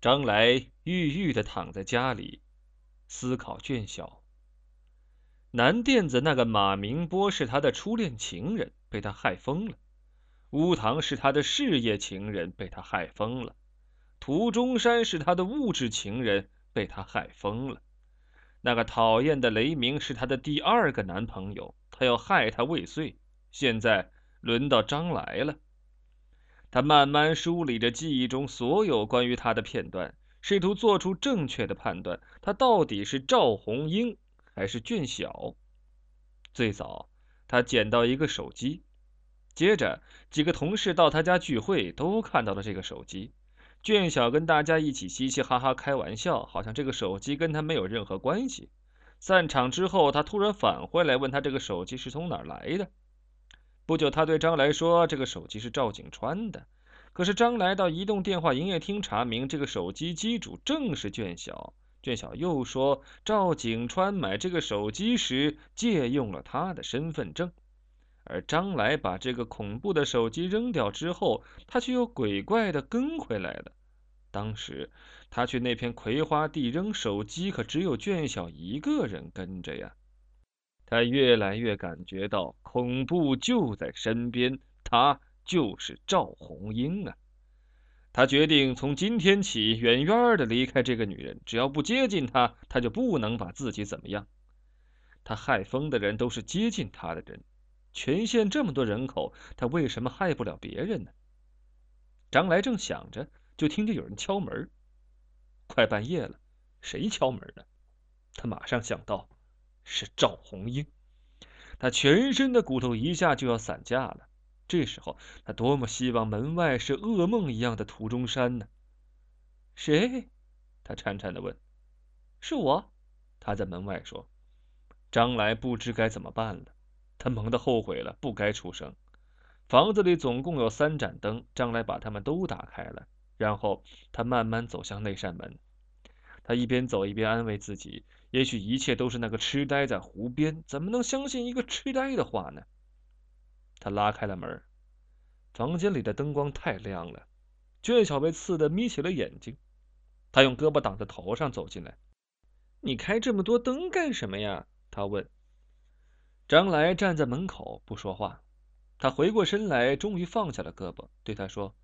张来郁郁的躺在家里，思考卷小。南店子那个马明波是他的初恋情人，被他害疯了；乌堂是他的事业情人，被他害疯了；涂中山是他的物质情人，被他害疯了。那个讨厌的雷鸣是他的第二个男朋友，他要害他未遂。现在轮到张来了。他慢慢梳理着记忆中所有关于他的片段，试图做出正确的判断：他到底是赵红英还是卷小？最早，他捡到一个手机，接着几个同事到他家聚会，都看到了这个手机。卷小跟大家一起嘻嘻哈哈开玩笑，好像这个手机跟他没有任何关系。散场之后，他突然返回来，问他这个手机是从哪儿来的。不久，他对张来说：“这个手机是赵景川的。”可是张来到移动电话营业厅查明，这个手机机主正是卷小。卷小又说，赵景川买这个手机时借用了他的身份证。而张来把这个恐怖的手机扔掉之后，他却又鬼怪的跟回来了。当时他去那片葵花地扔手机，可只有卷小一个人跟着呀。他越来越感觉到恐怖就在身边，他就是赵红英啊！他决定从今天起远远的离开这个女人，只要不接近她，他就不能把自己怎么样。他害疯的人都是接近他的人，全县这么多人口，他为什么害不了别人呢？张来正想着，就听见有人敲门。快半夜了，谁敲门呢？他马上想到。是赵红英，他全身的骨头一下就要散架了。这时候，他多么希望门外是噩梦一样的涂中山呢？谁？他颤颤的问。是我。他在门外说。张来不知该怎么办了，他猛地后悔了，不该出声。房子里总共有三盏灯，张来把它们都打开了，然后他慢慢走向那扇门。他一边走一边安慰自己。也许一切都是那个痴呆在湖边，怎么能相信一个痴呆的话呢？他拉开了门，房间里的灯光太亮了，卷小被刺得眯起了眼睛。他用胳膊挡在头上走进来。“你开这么多灯干什么呀？”他问。张来站在门口不说话。他回过身来，终于放下了胳膊，对他说：“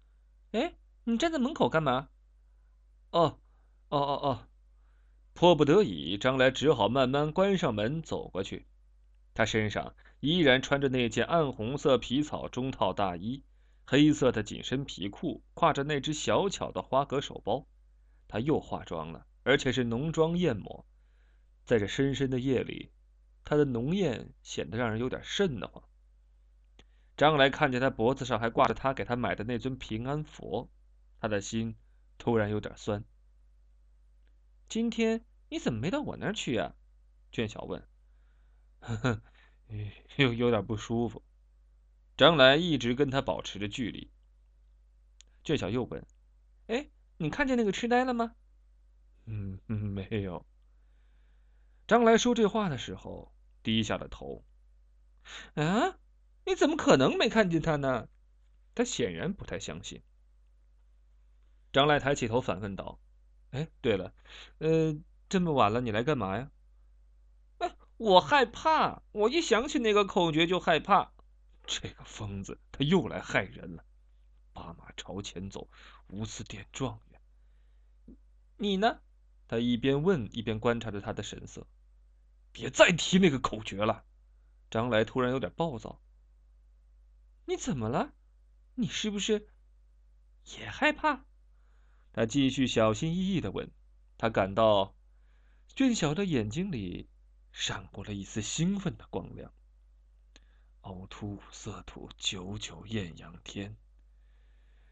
哎，你站在门口干嘛？”“哦，哦哦哦。”迫不得已，张来只好慢慢关上门，走过去。他身上依然穿着那件暗红色皮草中套大衣，黑色的紧身皮裤，挎着那只小巧的花格手包。他又化妆了，而且是浓妆艳抹。在这深深的夜里，他的浓艳显得让人有点瘆得慌。张来看见他脖子上还挂着他给他买的那尊平安佛，他的心突然有点酸。今天你怎么没到我那儿去呀？卷小问。呵呵，有有点不舒服。张来一直跟他保持着距离。卷小又问：“哎，你看见那个痴呆了吗？”“嗯，没有。”张来说这话的时候低下了头。“啊，你怎么可能没看见他呢？”他显然不太相信。张来抬起头反问道。哎，对了，呃，这么晚了，你来干嘛呀？哎，我害怕，我一想起那个口诀就害怕。这个疯子，他又来害人了。把马朝前走，无字点状元。你呢？他一边问一边观察着他的神色。别再提那个口诀了。张来突然有点暴躁。你怎么了？你是不是也害怕？他继续小心翼翼的问，他感到俊晓的眼睛里闪过了一丝兴奋的光亮。凹凸五色土，九九艳阳天。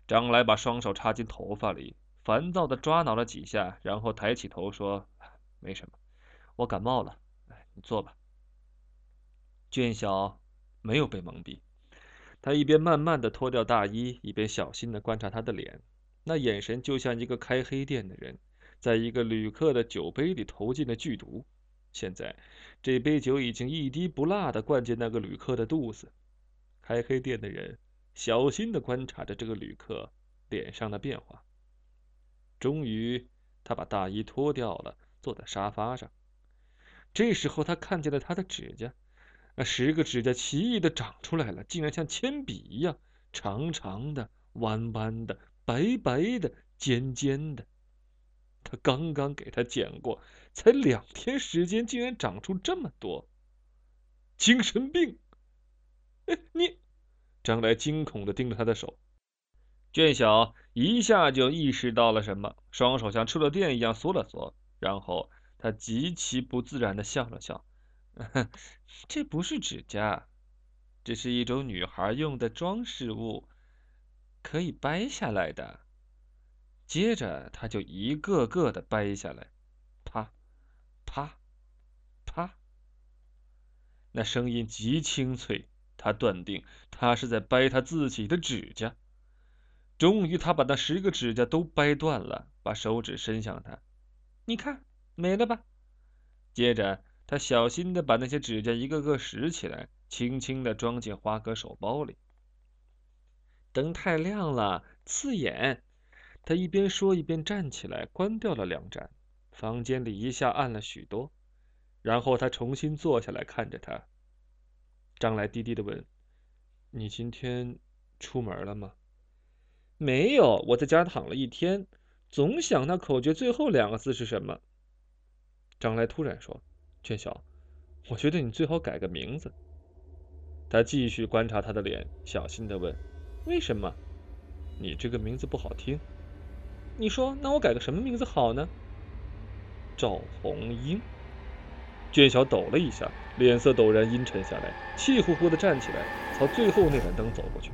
张来把双手插进头发里，烦躁的抓挠了几下，然后抬起头说：“没什么，我感冒了。你坐吧。”俊晓没有被蒙蔽，他一边慢慢的脱掉大衣，一边小心的观察他的脸。那眼神就像一个开黑店的人，在一个旅客的酒杯里投进了剧毒。现在，这杯酒已经一滴不落的灌进那个旅客的肚子。开黑店的人小心的观察着这个旅客脸上的变化。终于，他把大衣脱掉了，坐在沙发上。这时候，他看见了他的指甲，那十个指甲奇异的长出来了，竟然像铅笔一样，长长的、弯弯的、白白的、尖尖的。他刚刚给他剪过，才两天时间，竟然长出这么多！精神病！哎，你！张来惊恐的盯着他的手。卷小一下就意识到了什么，双手像触了电一样缩了缩，然后他极其不自然的笑了笑：“ 这不是指甲，这是一种女孩用的装饰物，可以掰下来的。”接着他就一个个的掰下来，啪，啪，啪，那声音极清脆，他断定他是在掰他自己的指甲。终于，他把那十个指甲都掰断了，把手指伸向他，你看，没了吧？接着，他小心的把那些指甲一个个拾起来，轻轻的装进花哥手包里。灯太亮了，刺眼。他一边说，一边站起来，关掉了两盏。房间里一下暗了许多。然后他重新坐下来，看着他。张来低低的问：“你今天出门了吗？”没有，我在家躺了一天，总想那口诀最后两个字是什么。张来突然说：“娟小，我觉得你最好改个名字。”他继续观察他的脸，小心的问：“为什么？你这个名字不好听。你说，那我改个什么名字好呢？”赵红英。娟小抖了一下，脸色陡然阴沉下来，气呼呼的站起来，朝最后那盏灯走过去。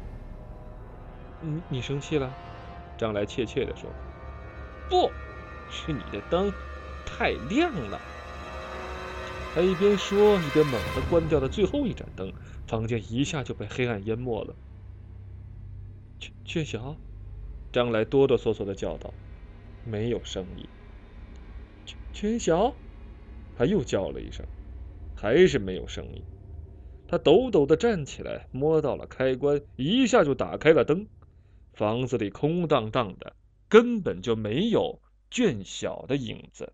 你你生气了？张来怯怯地说：“不是你的灯太亮了。”他一边说，一边猛地关掉了最后一盏灯，房间一下就被黑暗淹没了。雀雀小，张来哆哆嗦嗦的叫道：“没有声音。”雀雀小，他又叫了一声，还是没有声音。他抖抖的站起来，摸到了开关，一下就打开了灯。房子里空荡荡的，根本就没有卷小的影子。